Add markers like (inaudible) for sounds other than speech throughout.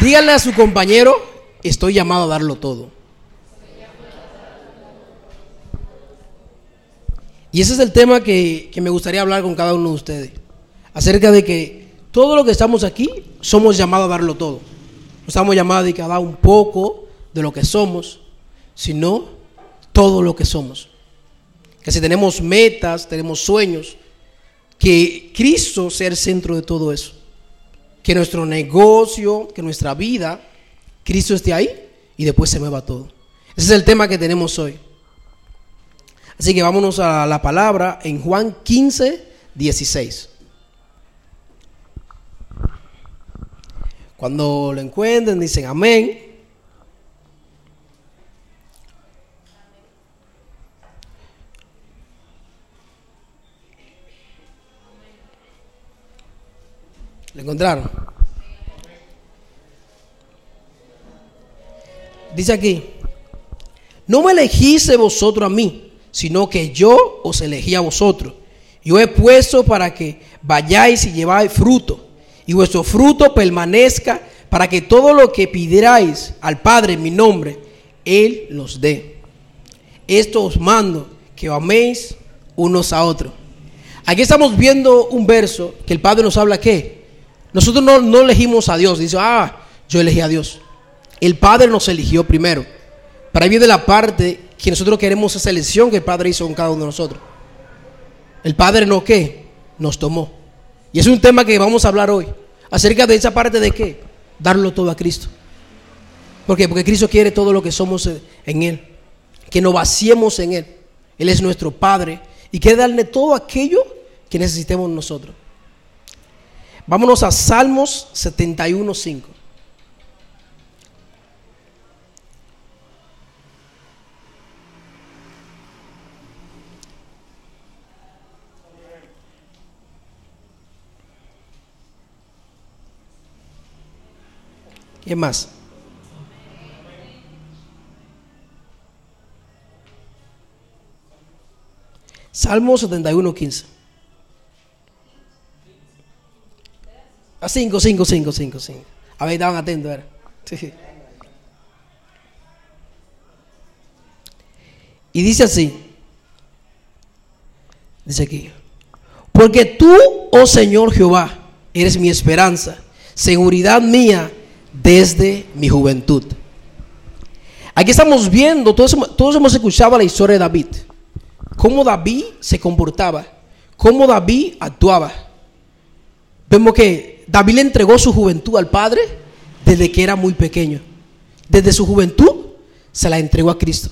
Díganle a su compañero, estoy llamado a darlo todo. Y ese es el tema que, que me gustaría hablar con cada uno de ustedes. Acerca de que todo lo que estamos aquí somos llamados a darlo todo. No estamos llamados a dar un poco de lo que somos, sino todo lo que somos. Que si tenemos metas, tenemos sueños, que Cristo sea el centro de todo eso. Que nuestro negocio, que nuestra vida, Cristo esté ahí y después se mueva todo. Ese es el tema que tenemos hoy. Así que vámonos a la palabra en Juan 15, 16. Cuando lo encuentren, dicen amén. ¿Lo encontraron? Dice aquí, no me elegiste vosotros a mí, sino que yo os elegí a vosotros. Yo he puesto para que vayáis y lleváis fruto, y vuestro fruto permanezca, para que todo lo que pidierais al Padre en mi nombre, Él los dé. Esto os mando, que améis unos a otros. Aquí estamos viendo un verso que el Padre nos habla que nosotros no, elegimos a Dios. Dice, ah, yo elegí a Dios. El Padre nos eligió primero. Para ahí viene la parte que nosotros queremos esa elección que el Padre hizo con cada uno de nosotros. El Padre no qué, nos tomó. Y es un tema que vamos a hablar hoy. Acerca de esa parte de qué, darlo todo a Cristo. ¿Por qué? Porque Cristo quiere todo lo que somos en Él. Que nos vaciemos en Él. Él es nuestro Padre. Y quiere darle todo aquello que necesitemos nosotros. Vámonos a Salmos 71.5. ¿Qué más? Salmo 71, 15. A 5, 5, 5, 5, 5. A ver, estaban atentos, ¿verdad? Sí. Y dice así. Dice aquí. Porque tú, oh Señor Jehová, eres mi esperanza, seguridad mía desde mi juventud. Aquí estamos viendo, todos, todos hemos escuchado la historia de David. Cómo David se comportaba, cómo David actuaba. Vemos que David le entregó su juventud al Padre desde que era muy pequeño. Desde su juventud se la entregó a Cristo.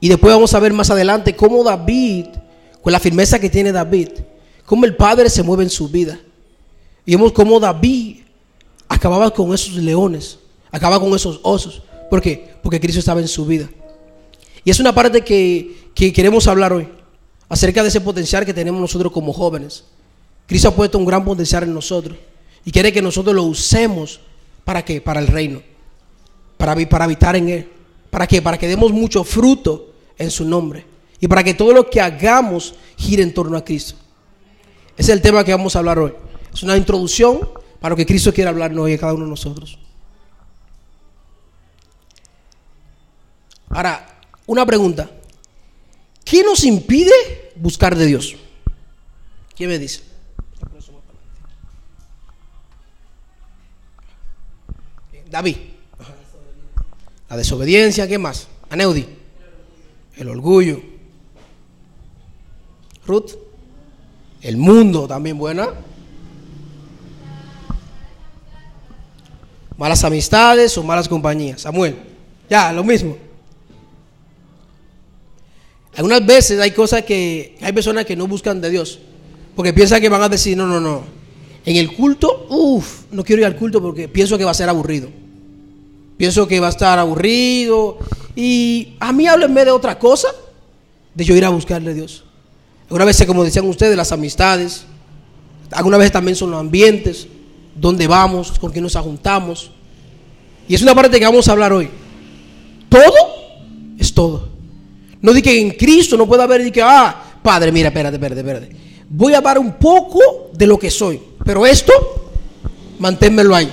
Y después vamos a ver más adelante cómo David, con la firmeza que tiene David, cómo el Padre se mueve en su vida. Y vemos cómo David acababa con esos leones, acababa con esos osos. ¿Por qué? Porque Cristo estaba en su vida. Y es una parte que, que queremos hablar hoy, acerca de ese potencial que tenemos nosotros como jóvenes. Cristo ha puesto un gran potencial en nosotros y quiere que nosotros lo usemos para qué? Para el reino, para, para habitar en él. ¿Para qué? Para que demos mucho fruto en su nombre y para que todo lo que hagamos gire en torno a Cristo. Ese es el tema que vamos a hablar hoy. Es una introducción para lo que Cristo quiere hablarnos hoy a cada uno de nosotros. Ahora, una pregunta. ¿Qué nos impide buscar de Dios? ¿Quién me dice? David. La desobediencia, ¿qué más? Aneudi. El orgullo. Ruth. El mundo también buena. Malas amistades o malas compañías. Samuel. Ya, lo mismo. Algunas veces hay cosas que hay personas que no buscan de Dios porque piensan que van a decir, no, no, no, en el culto, uff, no quiero ir al culto porque pienso que va a ser aburrido. Pienso que va a estar aburrido. Y a mí háblenme de otra cosa, de yo ir a buscarle a Dios. Algunas veces, como decían ustedes, las amistades. Algunas veces también son los ambientes, donde vamos, con quién nos juntamos. Y es una parte que vamos a hablar hoy. Todo es todo. No di que en Cristo no puede haber, di que, ah, Padre, mira, espérate, espérate, espérate. Voy a dar un poco de lo que soy. Pero esto, manténmelo ahí.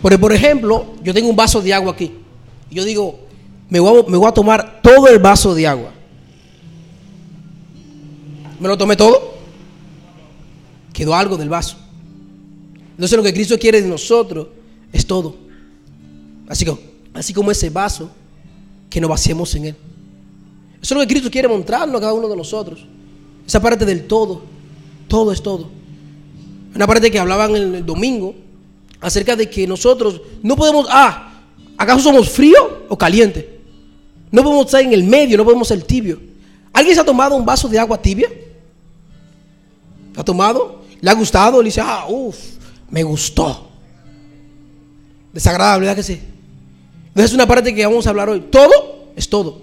Porque, por ejemplo, yo tengo un vaso de agua aquí. Y yo digo, me voy, a, tomar todo el vaso de agua. ¿Me lo tomé todo? Quedó algo del vaso. Entonces lo que Cristo quiere de nosotros es todo. Así, que, así como ese vaso que nos vaciemos en él. Eso es lo que Cristo quiere mostrarnos a cada uno de nosotros. Esa parte del todo. Todo es todo. Una parte que hablaban el domingo acerca de que nosotros no podemos, ah, ¿acaso somos frío o caliente? No podemos estar en el medio, no podemos ser tibio. ¿Alguien se ha tomado un vaso de agua tibia? ¿Ha tomado? ¿Le ha gustado? Le dice, ah, uff, me gustó. Desagradable, ¿verdad que sí? Entonces es una parte que vamos a hablar hoy. Todo es todo.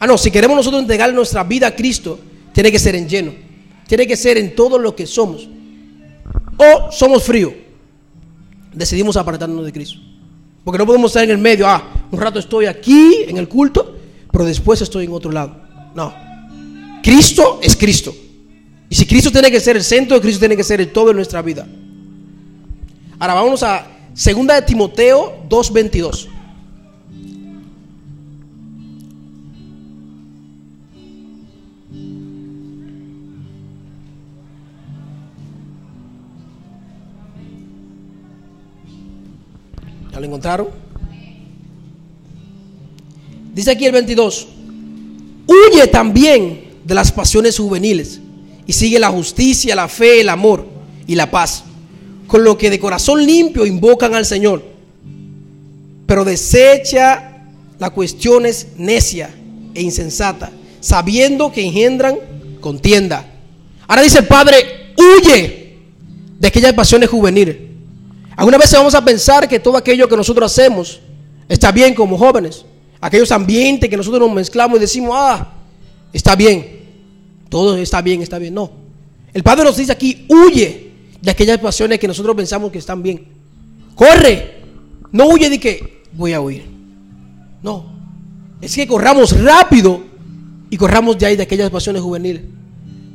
Ah, no, si queremos nosotros entregar nuestra vida a Cristo, tiene que ser en lleno. Tiene que ser en todo lo que somos. O somos fríos decidimos apartarnos de Cristo. Porque no podemos estar en el medio, ah, un rato estoy aquí en el culto, pero después estoy en otro lado. No. Cristo es Cristo. Y si Cristo tiene que ser el centro, Cristo tiene que ser el todo en nuestra vida. Ahora vamos a 2 de Timoteo 2.22. encontraron? Dice aquí el 22, huye también de las pasiones juveniles y sigue la justicia, la fe, el amor y la paz, con lo que de corazón limpio invocan al Señor, pero desecha las cuestiones necia e insensata, sabiendo que engendran contienda. Ahora dice el Padre, huye de aquellas pasiones juveniles Algunas veces vamos a pensar que todo aquello que nosotros hacemos está bien como jóvenes. Aquellos ambientes que nosotros nos mezclamos y decimos, ah, está bien. Todo está bien, está bien. No. El Padre nos dice aquí, huye de aquellas pasiones que nosotros pensamos que están bien. Corre. No huye de que voy a huir. No. Es que corramos rápido y corramos de ahí de aquellas pasiones juveniles.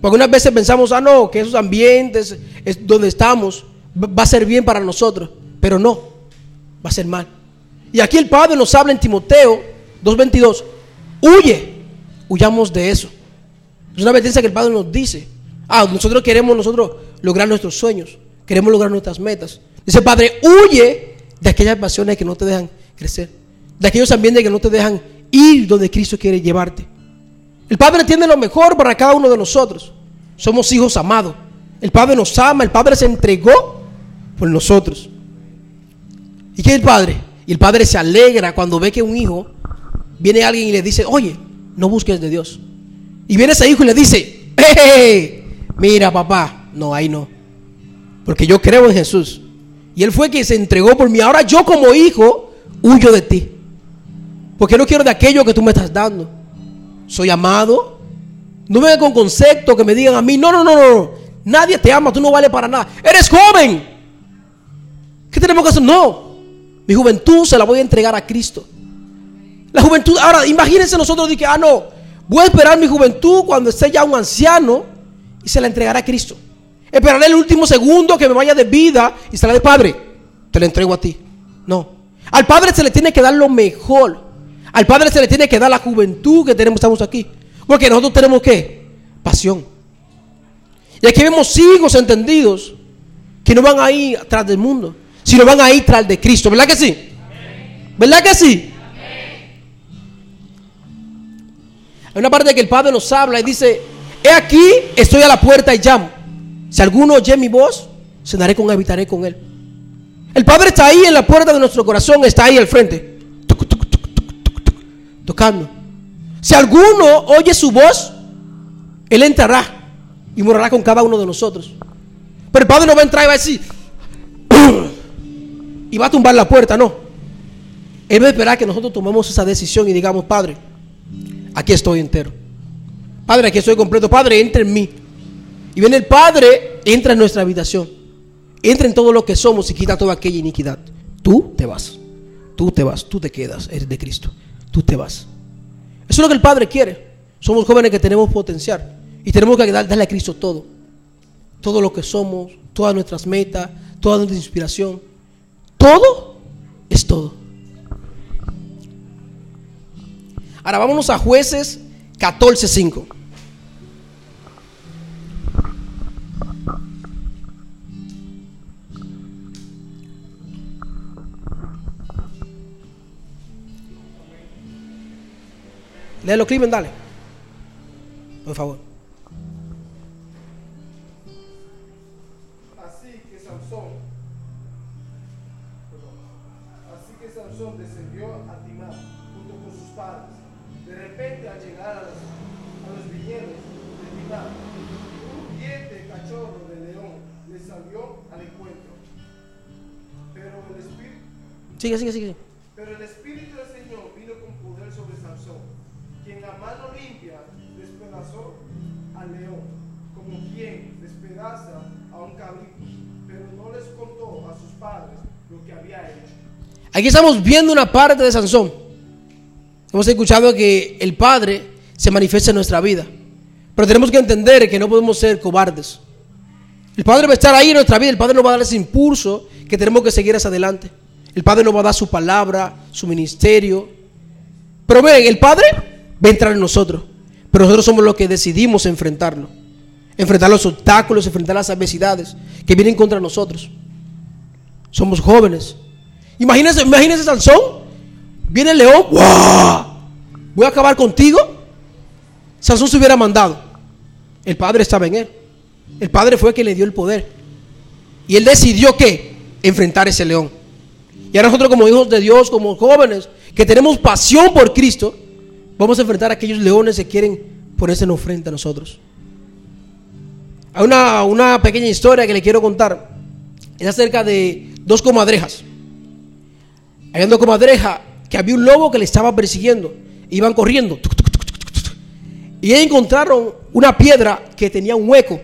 Porque unas veces pensamos, ah, no, que esos ambientes es donde estamos va a ser bien para nosotros, pero no, va a ser mal. Y aquí el Padre nos habla en Timoteo 2.22, huye, huyamos de eso. Es una advertencia que el Padre nos dice. Ah, nosotros queremos nosotros lograr nuestros sueños, queremos lograr nuestras metas. Dice Padre, huye de aquellas pasiones que no te dejan crecer, de aquellos ambientes que no te dejan ir donde Cristo quiere llevarte. El Padre tiene lo mejor para cada uno de nosotros. Somos hijos amados. El Padre nos ama, el Padre se entregó por nosotros. ¿Y qué es el padre? Y el padre se alegra cuando ve que un hijo viene alguien y le dice, oye, no busques de Dios. Y viene ese hijo y le dice, hey, mira papá, no, ahí no. Porque yo creo en Jesús. Y él fue quien se entregó por mí. Ahora yo como hijo huyo de ti. Porque no quiero de aquello que tú me estás dando. Soy amado. No venga con conceptos que me digan a mí, no, no, no, no. Nadie te ama, tú no vales para nada. Eres joven. ¿Qué tenemos que hacer? No. Mi juventud se la voy a entregar a Cristo. La juventud, ahora imagínense nosotros de que, ah, no, voy a esperar mi juventud cuando esté ya un anciano y se la entregará a Cristo. Esperaré el último segundo que me vaya de vida y se la de Padre, te la entrego a ti. No. Al Padre se le tiene que dar lo mejor. Al Padre se le tiene que dar la juventud que tenemos, estamos aquí. Porque nosotros tenemos qué? Pasión. Y aquí vemos hijos entendidos que no van ahí atrás del mundo sino van a ir tras de Cristo. ¿Verdad que sí? ¿Verdad que sí? Hay una parte que el Padre nos habla y dice, he aquí, estoy a la puerta y llamo. Si alguno oye mi voz, cenaré con él, habitaré con él. El Padre está ahí en la puerta de nuestro corazón, está ahí al frente, tocando. Si alguno oye su voz, Él entrará y morará con cada uno de nosotros. Pero el Padre no va a entrar y va a decir, y va a tumbar la puerta, no. Él va a esperar que nosotros tomemos esa decisión y digamos, Padre, aquí estoy entero. Padre, aquí estoy completo. Padre, entra en mí. Y viene el Padre, entra en nuestra habitación. Entra en todo lo que somos y quita toda aquella iniquidad. Tú te vas. Tú te vas. Tú te quedas. Eres de Cristo. Tú te vas. Eso es lo que el Padre quiere. Somos jóvenes que tenemos potencial. Y tenemos que darle a Cristo todo. Todo lo que somos, todas nuestras metas, toda nuestra inspiración. Todo es todo. Ahora vámonos a jueces 14.5. Léelo, Climen, dale. Por favor. Sigue, sigue, sigue. pero el espíritu del Señor vino con poder sobre Sansón, quien a mano limpia despedazó al león, como quien despedaza a un cabrito, pero no les contó a sus padres lo que había hecho. Aquí estamos viendo una parte de Sansón. Hemos escuchado que el Padre se manifiesta en nuestra vida. Pero tenemos que entender que no podemos ser cobardes. El Padre va a estar ahí en nuestra vida. El Padre nos va a dar ese impulso que tenemos que seguir hacia adelante. El Padre nos va a dar su palabra, su ministerio. Pero miren, el Padre va a entrar en nosotros. Pero nosotros somos los que decidimos enfrentarlo. Enfrentar los obstáculos, enfrentar las adversidades que vienen contra nosotros. Somos jóvenes. Imagínense, imagínense Sansón. Viene el león. ¡guau! Voy a acabar contigo. Sansón se hubiera mandado. El padre estaba en él. El padre fue el que le dio el poder. Y él decidió que enfrentar ese león. Y ahora nosotros como hijos de Dios, como jóvenes, que tenemos pasión por Cristo, vamos a enfrentar a aquellos leones que quieren ponerse en frente a nosotros. Hay una, una pequeña historia que le quiero contar. Es acerca de dos comadrejas. Había dos comadrejas que había un lobo que le estaba persiguiendo. Iban corriendo. Y ellos encontraron una piedra que tenía un hueco.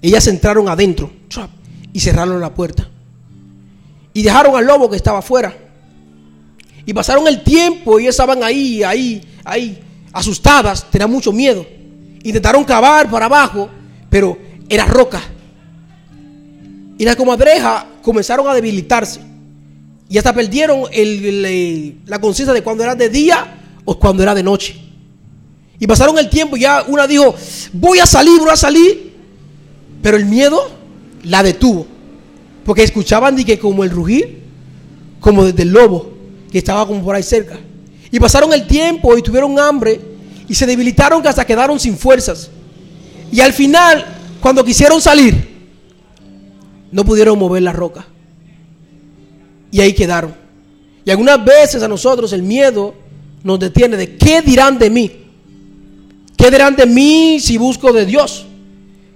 Ellas entraron adentro y cerraron la puerta. Y dejaron al lobo que estaba afuera. Y pasaron el tiempo y estaban ahí, ahí, ahí, asustadas, tenían mucho miedo. Intentaron cavar para abajo, pero era roca. Y las comadrejas comenzaron a debilitarse. Y hasta perdieron la conciencia de cuando era de día o cuando era de noche. Y pasaron el tiempo y ya una dijo, voy a salir, voy a salir. Pero el miedo la detuvo. Porque escuchaban de que como el rugir, como desde el lobo, que estaba como por ahí cerca. Y pasaron el tiempo y tuvieron hambre y se debilitaron hasta quedaron sin fuerzas. Y al final, cuando quisieron salir, no pudieron mover la roca. Y ahí quedaron. Y algunas veces a nosotros el miedo nos detiene de qué dirán de mí. ¿Qué dirán de mí si busco de Dios?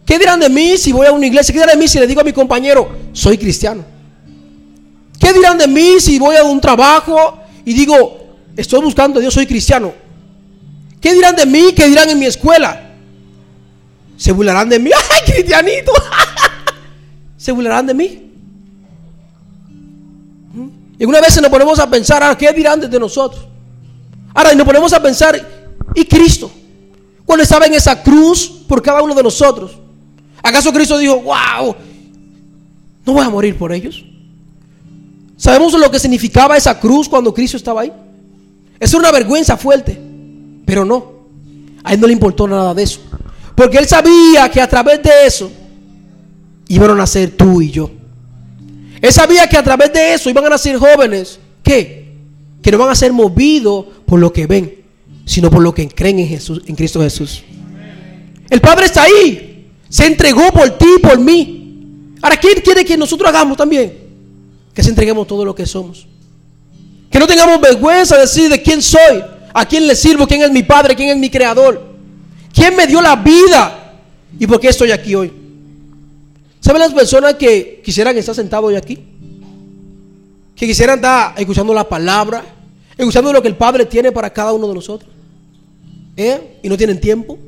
¿Qué dirán de mí si voy a una iglesia? ¿Qué dirán de mí si le digo a mi compañero, soy cristiano? ¿Qué dirán de mí si voy a un trabajo y digo, estoy buscando a Dios, soy cristiano? ¿Qué dirán de mí? ¿Qué dirán en mi escuela? Se burlarán de mí. (laughs) ¡Ay, cristianito! (laughs) Se burlarán de mí. Y una vez nos ponemos a pensar, ah, ¿qué dirán de nosotros? Ahora, y nos ponemos a pensar, ¿y Cristo? Cuando estaba en esa cruz por cada uno de nosotros. ¿Acaso Cristo dijo, wow, no voy a morir por ellos? ¿Sabemos lo que significaba esa cruz cuando Cristo estaba ahí? Es una vergüenza fuerte, pero no. A él no le importó nada de eso. Porque él sabía que a través de eso iban a nacer tú y yo. Él sabía que a través de eso iban a nacer jóvenes. ¿Qué? Que no van a ser movidos por lo que ven, sino por lo que creen en Jesús, en Cristo Jesús. El Padre está ahí. Se entregó por ti y por mí. Ahora, ¿quién quiere que nosotros hagamos también? Que se entreguemos todo lo que somos. Que no tengamos vergüenza de decir de quién soy, a quién le sirvo, quién es mi Padre, quién es mi Creador, quién me dio la vida y por qué estoy aquí hoy. ¿Saben las personas que quisieran estar sentados hoy aquí? Que quisieran estar escuchando la palabra, escuchando lo que el Padre tiene para cada uno de nosotros. ¿Eh? Y no tienen tiempo.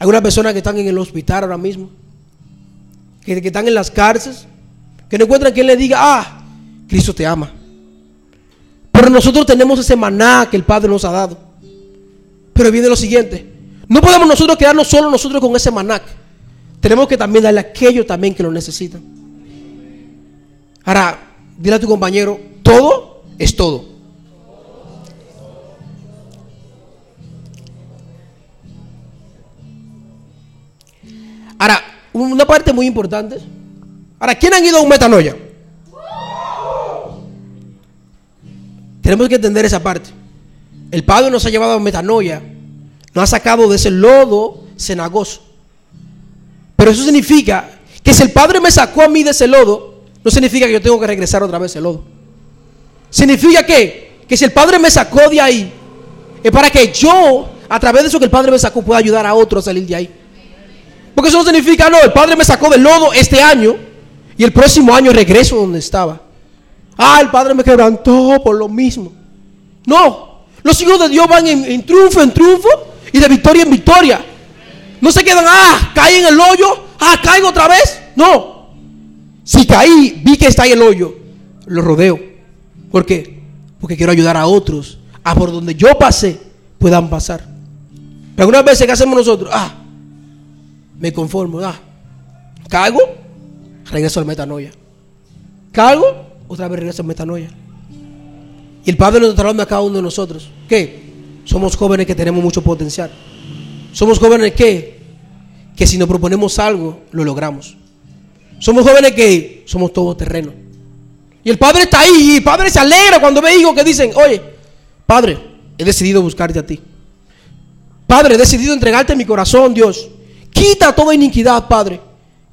Algunas personas que están en el hospital ahora mismo, que, que están en las cárceles, que no encuentran quien le diga, ah, Cristo te ama. Pero nosotros tenemos ese maná que el Padre nos ha dado. Pero viene lo siguiente, no podemos nosotros quedarnos solo nosotros con ese maná. Tenemos que también darle a aquellos también que lo necesitan. Ahora, dile a tu compañero, todo es todo. Ahora, una parte muy importante. Ahora, ¿quién han ido a un metanoia? Tenemos que entender esa parte. El Padre nos ha llevado a metanoia, nos ha sacado de ese lodo cenagoso. Pero eso significa que si el Padre me sacó a mí de ese lodo, no significa que yo tengo que regresar otra vez ese lodo. Significa que, que si el Padre me sacó de ahí, es para que yo, a través de eso que el Padre me sacó, pueda ayudar a otros a salir de ahí. Porque eso no significa, no, el Padre me sacó del lodo este año y el próximo año regreso donde estaba. Ah, el Padre me quebrantó por lo mismo. No, los hijos de Dios van en, en triunfo en triunfo y de victoria en victoria. No se quedan, ah, caí en el hoyo, ah, caigo otra vez. No. Si caí, vi que está ahí el hoyo, lo rodeo. ¿Por qué? Porque quiero ayudar a otros a por donde yo pasé puedan pasar. Pero algunas veces, ¿qué hacemos nosotros? Ah, me conformo, ah, caigo, regreso al metanoia. Caigo, otra vez regreso al metanoia. Y el Padre nos está hablando a cada uno de nosotros. ¿Qué? Somos jóvenes que tenemos mucho potencial. Somos jóvenes que, que si nos proponemos algo, lo logramos. Somos jóvenes que somos todos terrenos. Y el Padre está ahí y el Padre se alegra cuando ve hijos que dicen, oye, Padre, he decidido buscarte a ti. Padre, he decidido entregarte mi corazón, Dios. Quita toda iniquidad, Padre.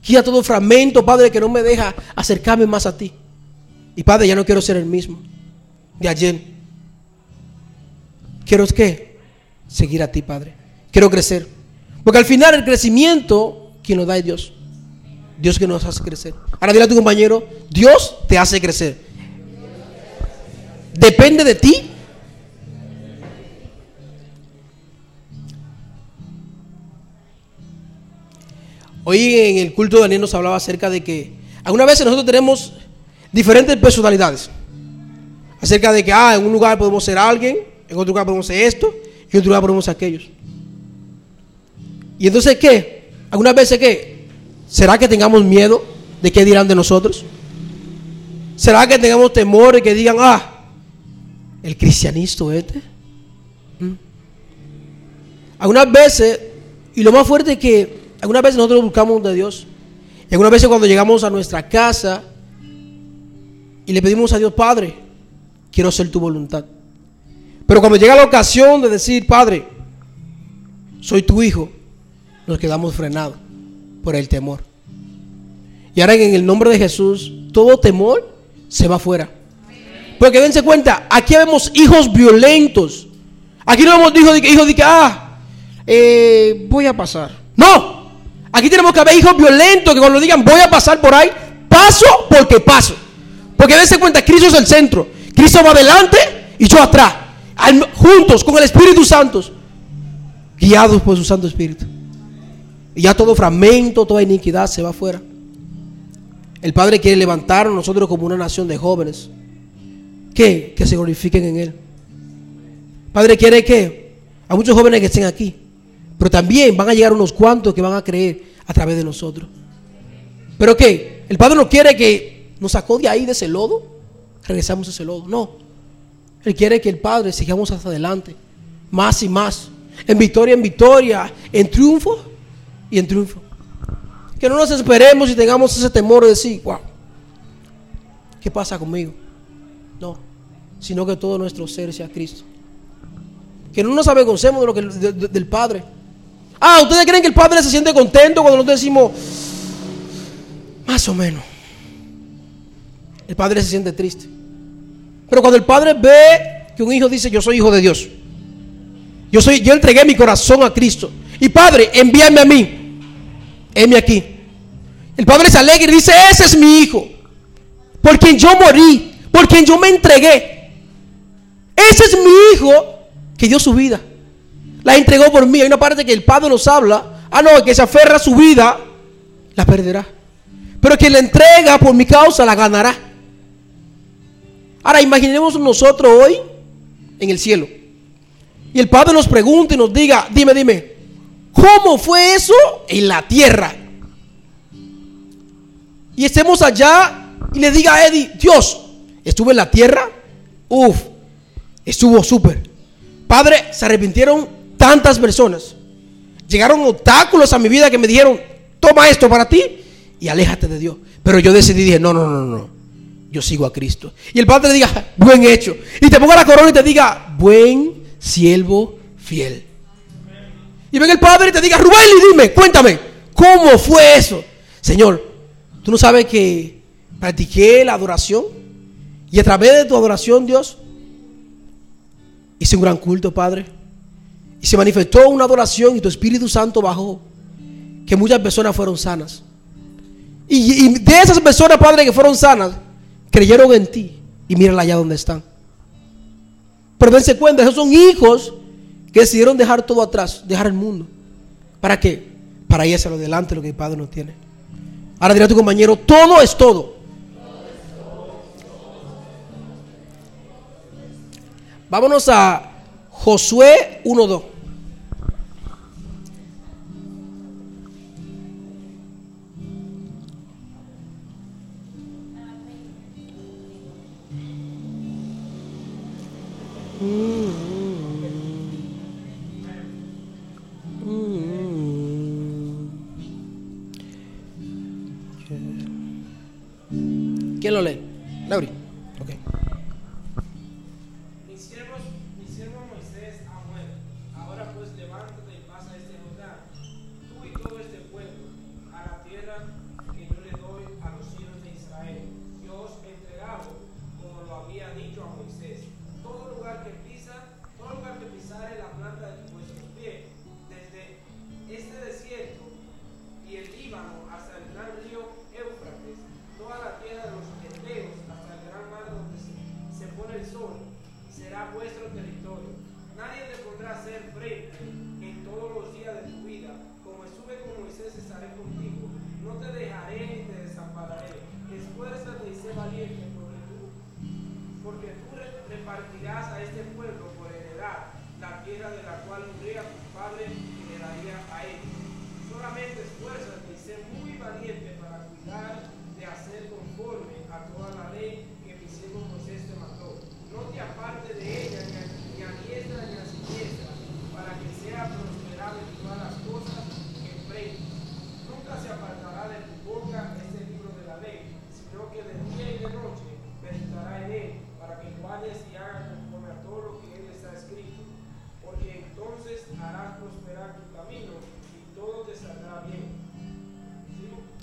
Quita todo fragmento, Padre, que no me deja acercarme más a ti. Y Padre, ya no quiero ser el mismo de ayer. Quiero que seguir a ti, Padre. Quiero crecer. Porque al final el crecimiento, quien lo da es Dios. Dios que nos hace crecer. Ahora dile a tu compañero, Dios te hace crecer. Depende de ti. Hoy en el culto de Daniel nos hablaba acerca de que algunas veces nosotros tenemos diferentes personalidades. Acerca de que, ah, en un lugar podemos ser alguien, en otro lugar podemos ser esto, y en otro lugar podemos ser aquellos. Y entonces, ¿qué? Algunas veces, ¿qué? ¿Será que tengamos miedo de qué dirán de nosotros? ¿Será que tengamos temor de que digan, ah, el cristianista este? ¿Mm? Algunas veces, y lo más fuerte es que algunas veces nosotros buscamos de Dios. Y algunas veces cuando llegamos a nuestra casa y le pedimos a Dios, Padre, quiero hacer tu voluntad. Pero cuando llega la ocasión de decir, Padre, soy tu hijo, nos quedamos frenados por el temor. Y ahora en el nombre de Jesús, todo temor se va fuera. Porque dense cuenta, aquí vemos hijos violentos. Aquí no vemos hijos de que, hijos de que ah, eh, voy a pasar. No, aquí tenemos que haber hijos violentos que cuando digan voy a pasar por ahí, paso porque paso. Porque dense cuenta, Cristo es el centro. Cristo va adelante y yo atrás. juntos con el Espíritu Santo. Guiados por su Santo Espíritu. Y ya todo fragmento, toda iniquidad se va afuera. El Padre quiere levantarnos nosotros como una nación de jóvenes. Que se glorifiquen en Él. Padre quiere que a muchos jóvenes que estén aquí. Pero también van a llegar unos cuantos que van a creer a través de nosotros. Pero que el Padre no quiere que nos sacó de ahí, de ese lodo, regresamos a ese lodo. No. Él quiere que el Padre sigamos hacia adelante. Más y más. En victoria, en victoria. En triunfo y en triunfo. Que no nos esperemos y tengamos ese temor de decir, wow, ¿qué pasa conmigo? No, sino que todo nuestro ser sea Cristo. Que no nos avergoncemos de lo del Padre. Ah, ¿ustedes creen que el Padre se siente contento cuando nosotros decimos, más o menos? El Padre se siente triste. Pero cuando el Padre ve que un hijo dice, yo soy hijo de Dios. Yo, soy, yo entregué mi corazón a Cristo. Y Padre, envíame a mí heme aquí. El padre se alegra y dice, ese es mi hijo, por quien yo morí, por quien yo me entregué. Ese es mi hijo que dio su vida. La entregó por mí. Hay una parte que el padre nos habla. Ah, no, que se aferra a su vida, la perderá. Pero quien la entrega por mi causa, la ganará. Ahora imaginemos nosotros hoy en el cielo. Y el Padre nos pregunta y nos diga, dime, dime, ¿Cómo fue eso en la tierra? Y estemos allá y le diga a Eddie, Dios, estuve en la tierra Uf, estuvo súper. Padre, se arrepintieron tantas personas. Llegaron obstáculos a mi vida que me dijeron, toma esto para ti y aléjate de Dios. Pero yo decidí, dije, no, no, no, no. Yo sigo a Cristo. Y el Padre diga, buen hecho. Y te ponga la corona y te diga, buen siervo fiel. Y venga el Padre y te diga, Rubén, y dime, cuéntame, ¿cómo fue eso? Señor, tú no sabes que practiqué la adoración y a través de tu adoración, Dios, hice un gran culto, Padre. Y se manifestó una adoración y tu Espíritu Santo bajó. Que muchas personas fueron sanas. Y, de esas personas, Padre, que fueron sanas, creyeron en ti. Y mírala allá donde están. Pero dense cuenta, esos son hijos que decidieron dejar todo atrás, dejar el mundo. ¿Para qué? Para irse a lo delante, lo que el Padre no tiene. Ahora dirá tu compañero, todo es todo. Vámonos a Josué 1.2. ¿Quién lo lee? Lauri.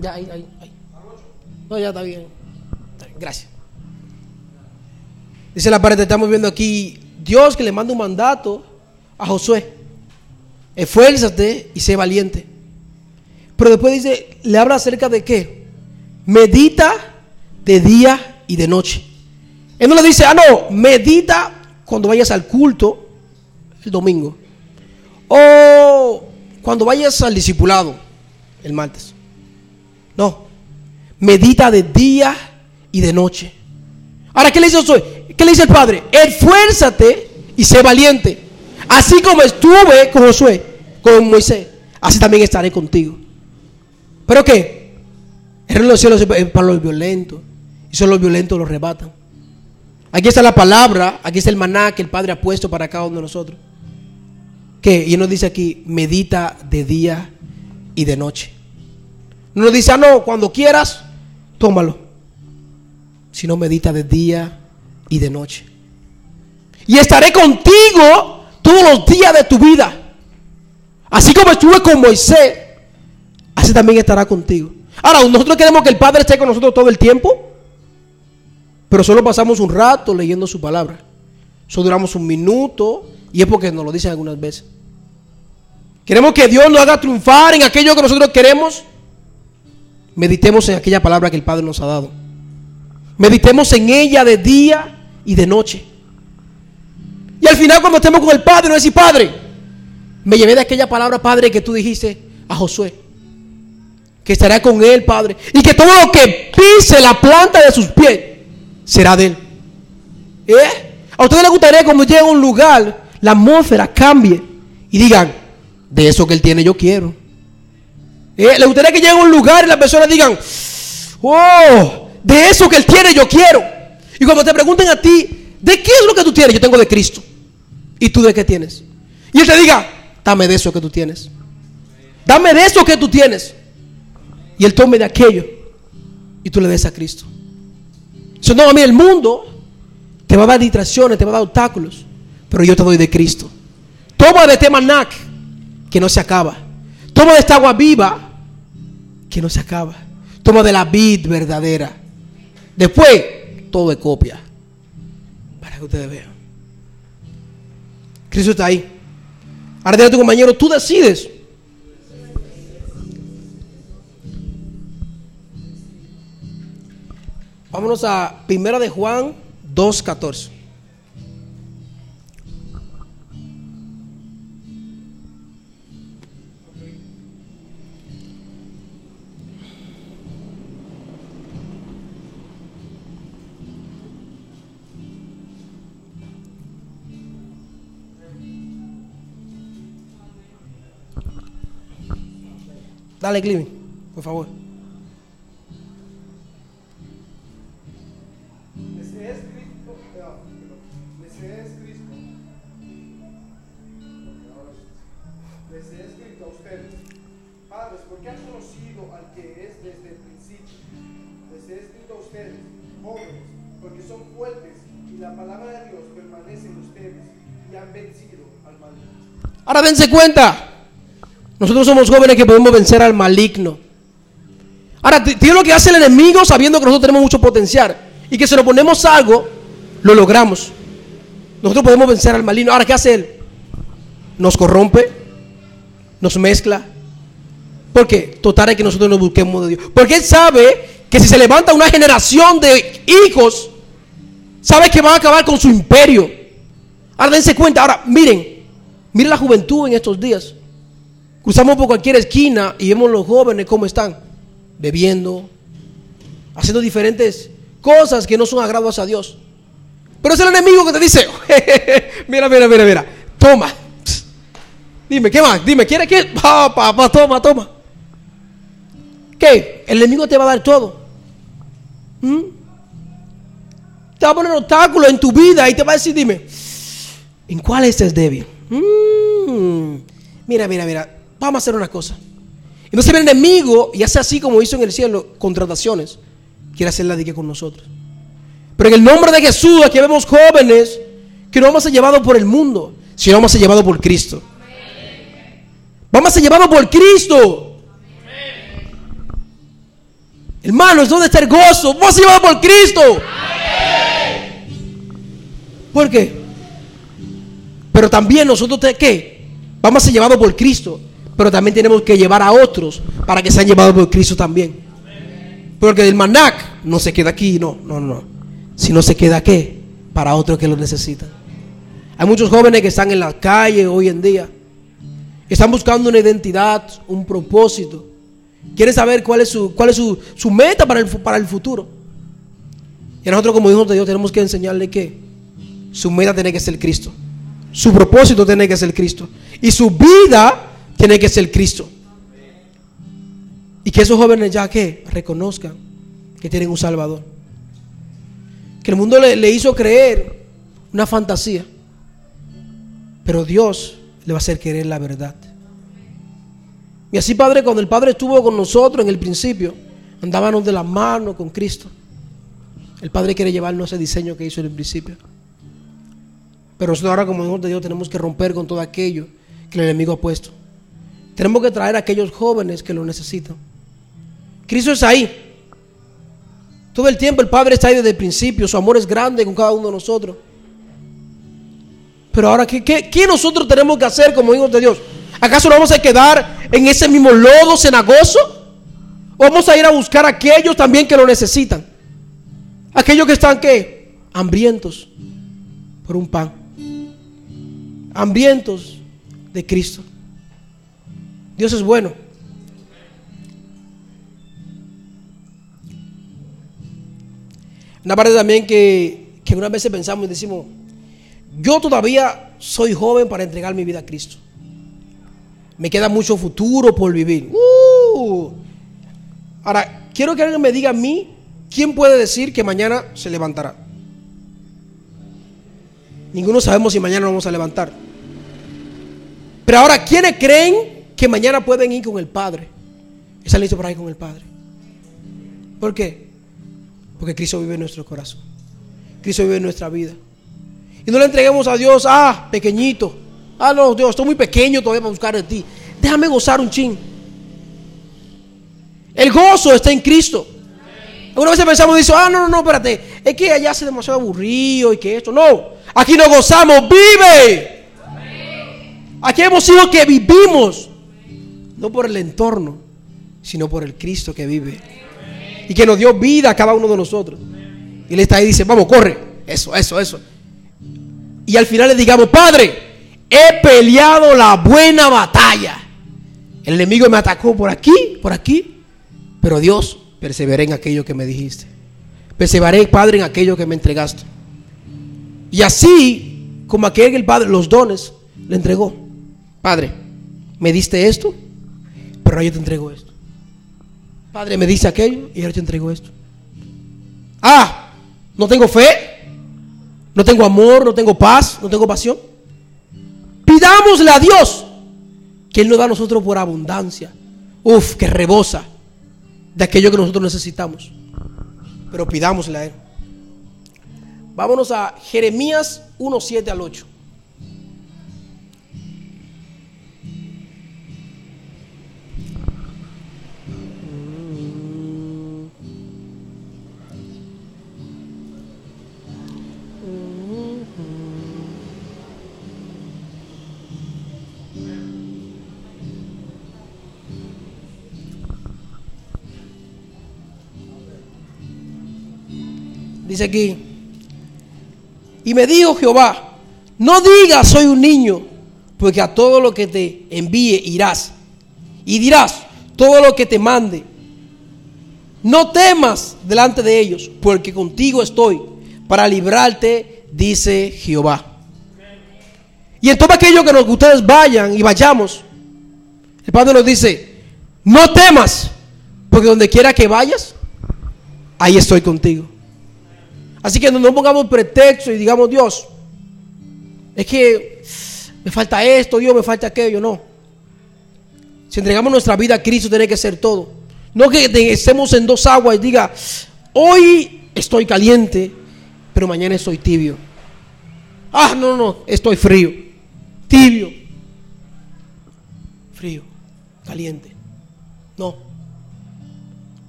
Ya, ahí, ahí, ahí. No, ya. Está bien, Gracias. Dice la pared, estamos viendo aquí, Dios que le manda un mandato a Josué. Esfuérzate y sé valiente. Pero después dice, le habla acerca de qué? Medita de día y de noche. Él no le dice, ah, no, medita cuando vayas al culto el domingo. O cuando vayas al discipulado el martes. No, medita de día y de noche. Ahora, ¿qué le dice Josué? ¿Qué le dice el Padre? Esfuérzate y sé valiente. Así como estuve con Josué, con Moisés, así también estaré contigo. ¿Pero qué? El reino de los cielos es para los violentos. Y solo los violentos los rebatan. Aquí está la palabra, aquí está el maná que el Padre ha puesto para cada uno de nosotros. ¿Qué? Y nos dice aquí, medita de día y de noche. No nos dice, ah, no, cuando quieras, tómalo. Sino medita de día y de noche. Y estaré contigo todos los días de tu vida. Así como estuve con Moisés, así también estará contigo. Ahora, nosotros queremos que el Padre esté con nosotros todo el tiempo, pero solo pasamos un rato leyendo su palabra. Solo duramos un minuto y es porque nos lo dicen algunas veces. Queremos que Dios nos haga triunfar en aquello que nosotros queremos. Meditemos en aquella palabra que el Padre nos ha dado. Meditemos en ella de día y de noche. Y al final cuando estemos con el Padre, no decir, Padre, me llevé de aquella palabra, Padre, que tú dijiste a Josué. Que estará con él, Padre. Y que todo lo que pise la planta de sus pies será de él. ¿Eh? A ustedes les gustaría cuando lleguen a un lugar, la atmósfera cambie y digan, de eso que él tiene yo quiero. ¿Eh? ¿Les gustaría que lleguen a un lugar y las personas digan, oh, de eso que él tiene yo quiero? Y cuando te pregunten a ti, ¿De qué es lo que tú tienes? Yo tengo de Cristo. ¿Y tú de qué tienes? Y Él te diga, dame de eso que tú tienes. Dame de eso que tú tienes. Y Él tome de aquello y tú le des a Cristo. Eso no, a mí el mundo te va a dar distracciones, te va a dar obstáculos, pero yo te doy de Cristo. Toma de este manac que no se acaba. Toma de esta agua viva que no se acaba. Toma de la vid verdadera. Después, todo de copia. Para que ustedes vean. Cristo está ahí. Ahora dile a tu compañero, tú decides. Vámonos a Primera de Juan 2.14. han vencido al maligno. Ahora dense cuenta. Nosotros somos jóvenes que podemos vencer al maligno. Ahora, tiene lo que hace el enemigo sabiendo que nosotros tenemos mucho potencial. Y que si lo ponemos algo, lo logramos. Nosotros podemos vencer al maligno. Ahora, ¿qué hace él? Nos corrompe, nos mezcla. ¿Por qué? Total es que nosotros nos busquemos de Dios. Porque él sabe que si se levanta una generación de hijos, sabe que van a acabar con su imperio. Ahora dense cuenta, ahora miren, miren la juventud en estos días. Cruzamos por cualquier esquina y vemos los jóvenes cómo están, bebiendo, haciendo diferentes cosas que no son agradables a Dios. Pero es el enemigo que te dice, (laughs) mira, mira, mira, mira, toma. Dime, ¿qué más? Dime, ¿quiere qué? Pa, pa, pa, toma, toma. ¿Qué? El enemigo te va a dar todo. ¿Mm? Te va a poner obstáculos en tu vida y te va a decir, dime, ¿en cuál estés débil? Mm, Mira, mira, mira, vamos a hacer una cosa. Entonces el enemigo, y hace así como hizo en el cielo, contrataciones, quiere hacerla de que con nosotros. Pero en el nombre de Jesús, aquí vemos jóvenes que no vamos a ser llevados por el mundo, sino vamos a ser llevados por Cristo. Vamos a ser llevados por Cristo. Hermanos, ¿dónde está el gozo? Vamos a ser llevados por Cristo. ¿Por qué? Pero también nosotros, ¿qué? Vamos a ser llevados por Cristo. Pero también tenemos que llevar a otros para que sean llevados por Cristo también. Porque el manac no se queda aquí, no, no, no. Sino se queda qué? Para otros que lo necesitan. Hay muchos jóvenes que están en la calle hoy en día. Están buscando una identidad, un propósito. Quieren saber cuál es su, cuál es su, su meta para el, para el futuro. Y nosotros como hijos de Dios tenemos que enseñarle que su meta tiene que ser Cristo. Su propósito tiene que ser Cristo. Y su vida tiene que ser Cristo. Y que esos jóvenes ya que reconozcan que tienen un Salvador. Que el mundo le, hizo creer una fantasía. Pero Dios le va a hacer querer la verdad. Y así, Padre, cuando el Padre estuvo con nosotros en el principio, andábamos de la mano con Cristo. El Padre quiere llevarnos ese diseño que hizo en el principio. Pero nosotros ahora como hijos de Dios tenemos que romper con todo aquello que el enemigo ha puesto. Tenemos que traer a aquellos jóvenes que lo necesitan. Cristo es ahí. Todo el tiempo el Padre está ahí desde el principio. Su amor es grande con cada uno de nosotros. Pero ahora, ¿qué, qué, qué nosotros tenemos que hacer como hijos de Dios? ¿Acaso nos vamos a quedar en ese mismo lodo cenagoso? ¿O vamos a ir a buscar a aquellos también que lo necesitan? Aquellos que están, ¿qué? Hambrientos por un pan. Hambrientos de Cristo. Dios es bueno. Una parte también que, que unas veces pensamos y decimos, yo todavía soy joven para entregar mi vida a Cristo. Me queda mucho futuro por vivir. Uh. Ahora, quiero que alguien me diga a mí, ¿quién puede decir que mañana se levantará? Ninguno sabemos si mañana nos vamos a levantar. Pero ahora, ¿quiénes creen que mañana pueden ir con el Padre? Están listos para ir con el Padre. ¿Por qué? Porque Cristo vive en nuestro corazón. Cristo vive en nuestra vida. Y no le entreguemos a Dios, ah, pequeñito. Ah, no, Dios, estoy muy pequeño todavía para buscar de ti. Déjame gozar un chin. El gozo está en Cristo. Algunas veces pensamos, dice, ah, no, no, no, espérate, es que allá hace demasiado aburrido y que esto. No, aquí nos gozamos, vive. Aquí hemos sido que vivimos, no por el entorno, sino por el Cristo que vive. Y que nos dio vida a cada uno de nosotros. Y él está ahí y dice, vamos, corre. Eso, eso, eso. Y al final le digamos, Padre, he peleado la buena batalla. El enemigo me atacó por aquí, por aquí. Pero Dios, perseveré en aquello que me dijiste. Perseveré, Padre, en aquello que me entregaste. Y así, como aquel el Padre, los dones, le entregó. Padre, me diste esto, pero yo te entrego esto. Padre, me diste aquello y ahora te entrego esto. Ah, no tengo fe, no tengo amor, no tengo paz, no tengo pasión. Pidámosle a Dios que Él nos da a nosotros por abundancia. Uf, que rebosa de aquello que nosotros necesitamos. Pero pidámosle a Él. Vámonos a Jeremías 1, 7 al 8. Dice aquí, y me dijo Jehová, no digas soy un niño, porque a todo lo que te envíe irás. Y dirás todo lo que te mande. No temas delante de ellos, porque contigo estoy para librarte, dice Jehová. Y en todo aquello que nos, ustedes vayan y vayamos, el Padre nos dice, no temas, porque donde quiera que vayas, ahí estoy contigo. Así que no pongamos pretexto y digamos, Dios, es que me falta esto, Dios, me falta aquello. No. Si entregamos nuestra vida a Cristo, tiene que ser todo. No que estemos en dos aguas y diga, hoy estoy caliente, pero mañana estoy tibio. Ah, no, no, estoy frío, tibio, frío, caliente. No.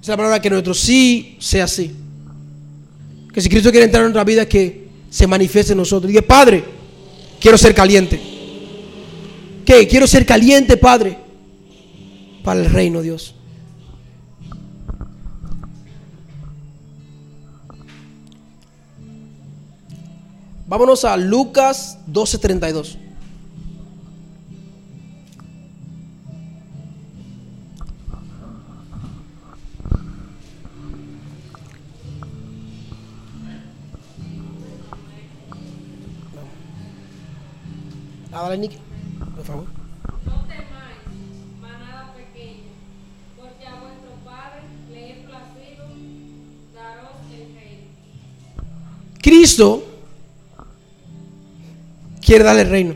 Esa es la palabra que nuestro sí sea así. Que si Cristo quiere entrar en nuestra vida, que se manifieste en nosotros. Diga, Padre, quiero ser caliente. ¿Qué? Quiero ser caliente, Padre, para el reino, Dios. Vámonos a Lucas 12:32. Por favor. No temáis, manada pequeña, porque a vuestro Padre le es el reino. Cristo quiere darle el reino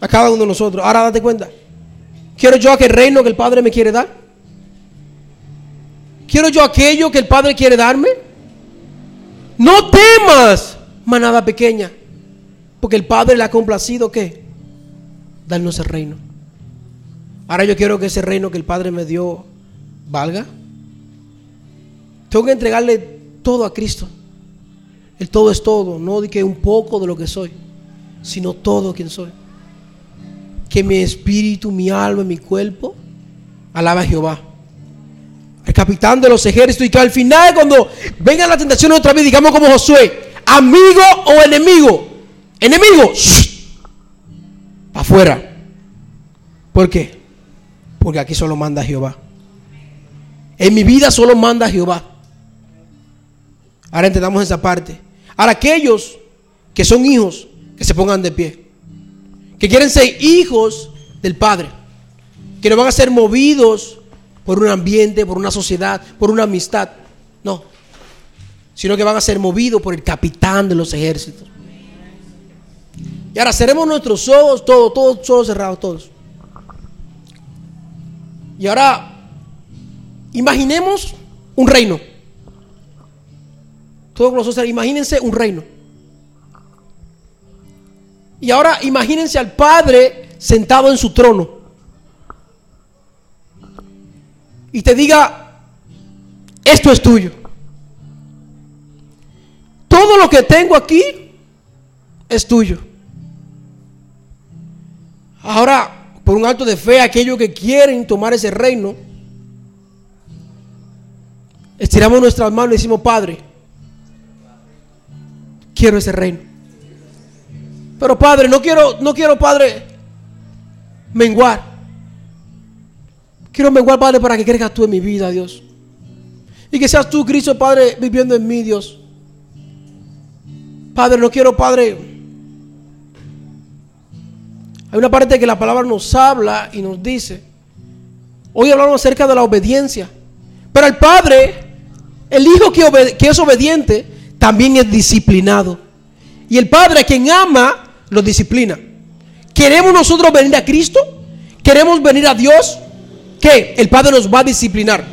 a cada uno de nosotros. Ahora date cuenta. ¿Quiero yo aquel reino que el Padre me quiere dar? ¿Quiero yo aquello que el Padre quiere darme? No temas, manada pequeña, porque el Padre le ha complacido qué? Darnos el reino. Ahora yo quiero que ese reino que el Padre me dio valga. Tengo que entregarle todo a Cristo. El todo es todo, no de que un poco de lo que soy, sino todo quien soy. Que mi espíritu, mi alma, mi cuerpo alaba a Jehová. El capitán de los ejércitos y que al final cuando venga la tentación otra vez, digamos como Josué, amigo o enemigo. Enemigo, para afuera. ¿Por qué? Porque aquí solo manda Jehová. En mi vida solo manda Jehová. Ahora entendamos esa parte. Ahora aquellos que son hijos, que se pongan de pie. Que quieren ser hijos del Padre. Que no van a ser movidos por un ambiente, por una sociedad, por una amistad. No. Sino que van a ser movidos por el capitán de los ejércitos. Y ahora cerremos nuestros ojos, todos, todos, todos cerrados, todos. Y ahora, imaginemos un reino. Todos los ojos, imagínense un reino. Y ahora imagínense al Padre sentado en su trono. Y te diga, esto es tuyo. Todo lo que tengo aquí es tuyo. Ahora, por un acto de fe, aquellos que quieren tomar ese reino, estiramos nuestras manos y decimos, Padre, quiero ese reino. Pero Padre, no quiero, no quiero, Padre, menguar. Quiero menguar, Padre, para que crezcas tú en mi vida, Dios. Y que seas tú, Cristo, Padre, viviendo en mí, Dios. Padre, no quiero, Padre. Hay una parte que la palabra nos habla y nos dice. Hoy hablamos acerca de la obediencia. Pero el Padre, el Hijo que, que es obediente, también es disciplinado. Y el Padre, quien ama, lo disciplina. ¿Queremos nosotros venir a Cristo? ¿Queremos venir a Dios? ¿Qué? El Padre nos va a disciplinar.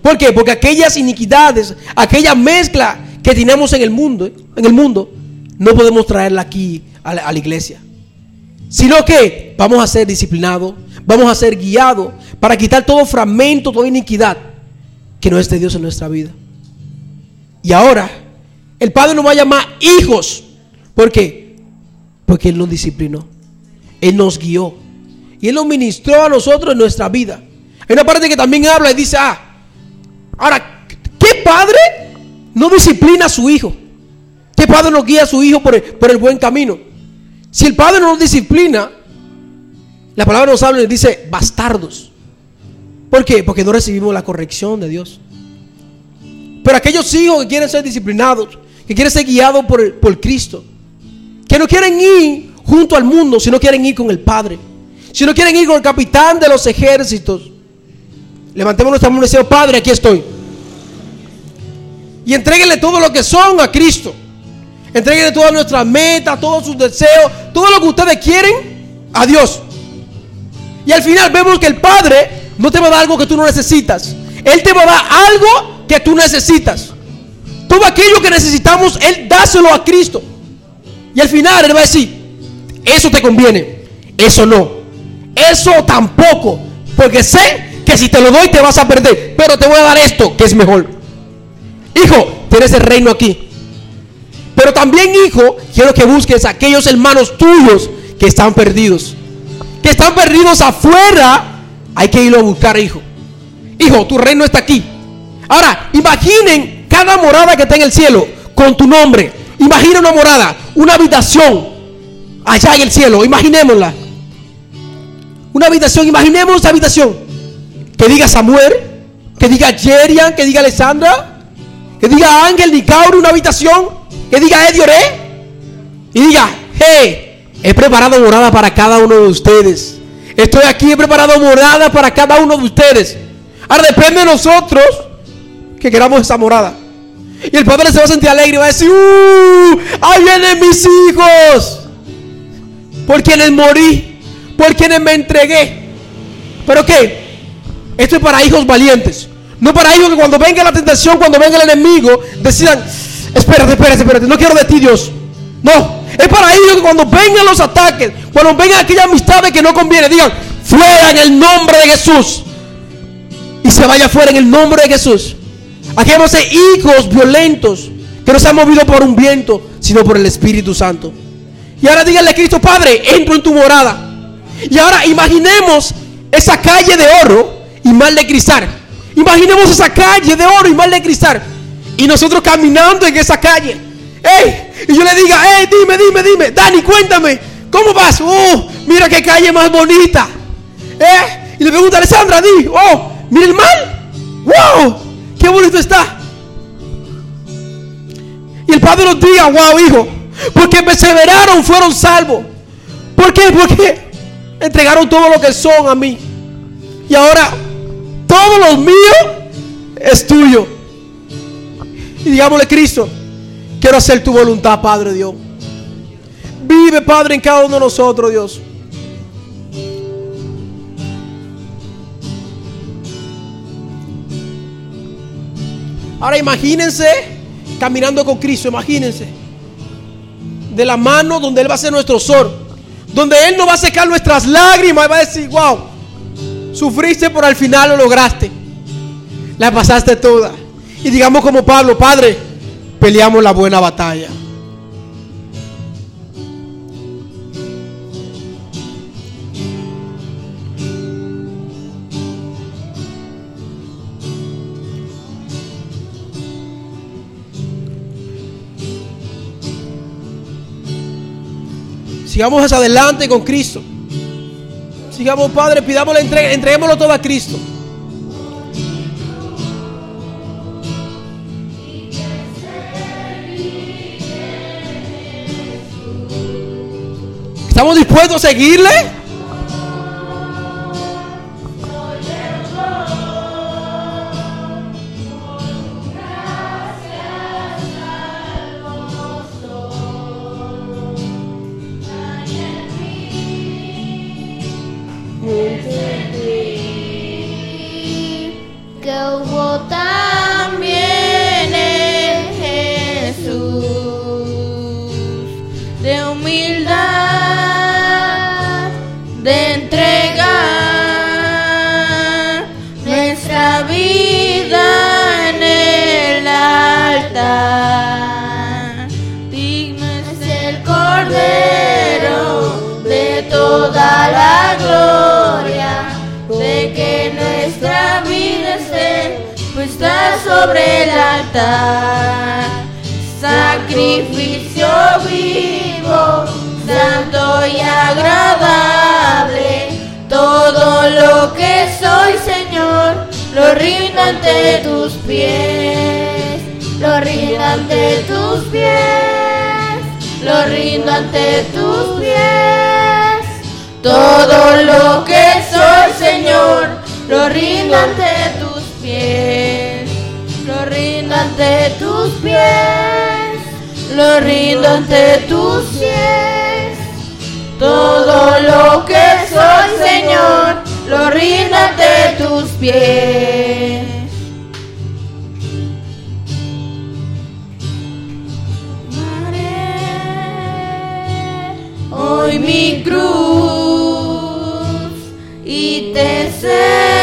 ¿Por qué? Porque aquellas iniquidades, aquella mezcla que tenemos en el mundo, en el mundo, no podemos traerla aquí a la iglesia. Sino que vamos a ser disciplinados, vamos a ser guiados para quitar todo fragmento, toda iniquidad que no es de Dios en nuestra vida. Y ahora, el Padre nos va a llamar hijos. ¿Por qué? Porque Él nos disciplinó. Él nos guió. Y Él nos ministró a nosotros en nuestra vida. Hay una parte que también habla y dice, ah, ahora, ¿qué padre no disciplina a su hijo? ¿Qué padre no guía a su hijo por el, por el buen camino? Si el padre no nos disciplina, la palabra nos habla y dice, bastardos. ¿Por qué? Porque no recibimos la corrección de Dios. Pero aquellos hijos que quieren ser disciplinados, que quieren ser guiados por, por Cristo, que no quieren ir junto al mundo, sino quieren ir con el Padre, si no quieren ir con el capitán de los ejércitos, levantemos nuestra mano y decimos, Padre, aquí estoy. Y entreguenle todo lo que son a Cristo. Entreguenle todas nuestras metas, todos sus deseos, todo lo que ustedes quieren a Dios. Y al final vemos que el Padre no te va a dar algo que tú no necesitas. Él te va a dar algo que tú necesitas. Todo aquello que necesitamos, Él dáselo a Cristo. Y al final Él va a decir, eso te conviene, eso no, eso tampoco. Porque sé que si te lo doy te vas a perder. Pero te voy a dar esto que es mejor. Hijo, tienes el reino aquí. Pero también, hijo, quiero que busques a aquellos hermanos tuyos que están perdidos. Que están perdidos afuera. Hay que irlo a buscar, hijo. Hijo, tu reino está aquí. Ahora, imaginen cada morada que está en el cielo con tu nombre. Imagina una morada, una habitación allá en el cielo. Imaginémosla. Una habitación, imaginemos esa habitación. Que diga Samuel, que diga Jerian, que diga Alessandra, que diga Ángel Nicauri, una habitación. Que diga Eddie Oré. Y diga, hey, he preparado morada para cada uno de ustedes. Estoy aquí, he preparado morada para cada uno de ustedes. Ahora depende de nosotros que queramos esa morada. Y el padre se va a sentir alegre y va a decir, ¡Uh! ¡Ahí vienen mis hijos! Por quienes morí, por quienes me entregué. ¿Pero qué? Esto es para hijos valientes. No para hijos que cuando venga la tentación, cuando venga el enemigo, decidan, espérate, espérate, espérate, no quiero de ti Dios. No, es para ellos que cuando vengan los ataques, cuando vengan aquellas amistades que no conviene, digan, fuera en el nombre de Jesús. Y se vaya fuera en el nombre de Jesús. Aquí vamos a ser hijos violentos, que no se han movido por un viento, sino por el Espíritu Santo. Y ahora díganle a Cristo, Padre, entro en tu morada. Y ahora imaginemos esa calle de oro y mal de cristal. Imaginemos esa calle de oro y mal de cristal. Y nosotros caminando en esa calle. ¡Ey! Y yo le diga, ¡Ey, dime, dime, dime! Dani, cuéntame, ¿cómo vas? ¡Oh, mira qué calle más bonita! ¿Eh? Y le pregunta a Alessandra, di, ¡Oh, mira el mar! ¡Wow! ¡Qué bonito está! Y el Padre nos diga, wow, hijo, porque perseveraron, fueron salvos. ¿Por qué? Porque entregaron todo lo que son a mí. Y ahora, todo lo mío es tuyo. Y digámosle, Cristo, quiero hacer tu voluntad, Padre Dios. Vive Padre, en cada uno de nosotros, Dios. Ahora imagínense caminando con Cristo, imagínense. De la mano donde Él va a ser nuestro sol. Donde Él no va a secar nuestras lágrimas y va a decir, wow, sufriste pero al final lo lograste. La pasaste toda. Y digamos como Pablo, Padre, peleamos la buena batalla. Sigamos hacia adelante con Cristo. Sigamos, Padre, pidámosle, entre- entreguémoslo todo a Cristo. ¿Estamos dispuestos a seguirle? Sobre el altar. Sacrificio vivo, santo y agradable, todo lo que soy, Señor, lo rindo ante tus pies, lo rindo ante tus pies, lo rindo ante tus pies. Todo lo que soy, Señor, lo rindo ante ante tus pies, lo rindo ante tus pies. Todo lo que soy, Señor, lo rindo ante tus pies. Hoy mi cruz y te seguiré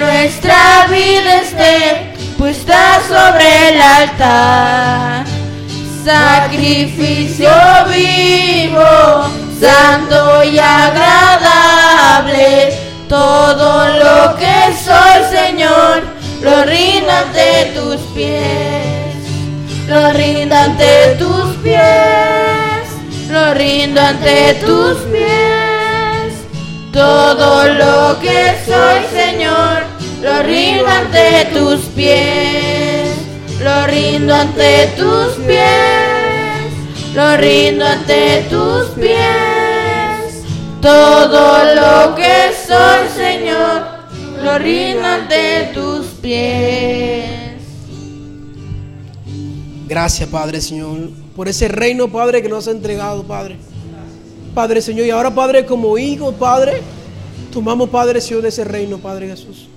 nuestra vida esté puesta sobre el altar. Sacrificio vivo, santo y agradable, todo lo que soy, Señor, lo rindo ante tus pies lo rindo ante tus pies, lo rindo ante tus pies. Todo lo que soy, Señor, lo rindo ante tus pies, lo rindo ante tus pies, lo rindo ante tus pies. Todo lo que soy, Señor, lo rindo ante tus pies. Gracias, Padre Señor, por ese reino, Padre, que nos has entregado, Padre. Padre Señor, y ahora, Padre, como hijos, Padre, tomamos, Padre Señor, ese reino, Padre Jesús.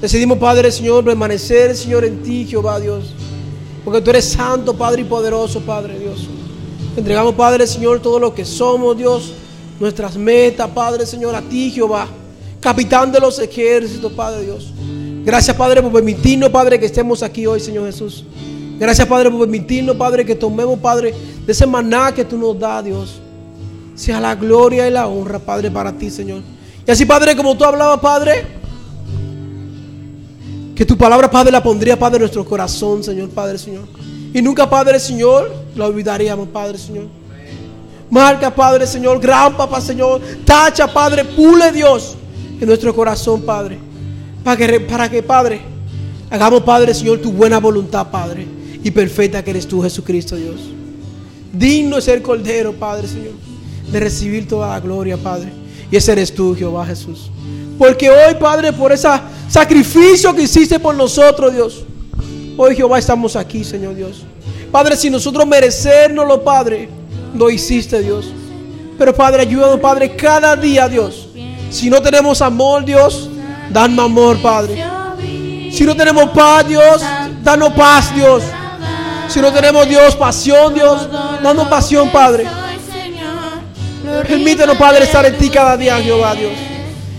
Decidimos, Padre Señor, permanecer, Señor, en ti, Jehová Dios. Porque tú eres santo, Padre, y poderoso, Padre Dios. Entregamos, Padre Señor, todo lo que somos, Dios. Nuestras metas, Padre Señor, a ti, Jehová. capitán de los ejércitos, Padre Dios. Gracias, Padre, por permitirnos, Padre, que estemos aquí hoy, Señor Jesús. Gracias, Padre, por permitirnos, Padre, que tomemos, Padre, de ese maná que tú nos das, Dios. Sea la gloria y la honra, Padre, para ti, Señor. Y así, Padre, como tú hablabas, Padre, que tu palabra, Padre, la pondría, Padre, en nuestro corazón, Señor, Padre, Señor. Y nunca, Padre, Señor, la olvidaríamos, Padre, Señor. Marca, Padre, Señor, gran papá, Señor. Tacha, Padre, pule, Dios, en nuestro corazón, Padre. Para que, para que, Padre, hagamos, Padre, Señor, tu buena voluntad, Padre. Y perfecta que eres tú, Jesucristo, Dios. Digno es ser Cordero, Padre, Señor. De recibir toda la gloria, Padre. Y ese eres tú, Jehová Jesús. Porque hoy, Padre, por ese sacrificio que hiciste por nosotros, Dios. Hoy, Jehová, estamos aquí, Señor Dios. Padre, si nosotros merecérnoslo, Padre, lo hiciste, Dios. Pero, Padre, ayúdanos, Padre, cada día, Dios. Si no tenemos amor, Dios, danos amor, Padre. Si no tenemos paz, Dios, danos paz, Dios. Si no tenemos, Dios, pasión, Dios, danos pasión, Padre. Permítanos, Padre, estar en ti cada día, Jehová, Dios.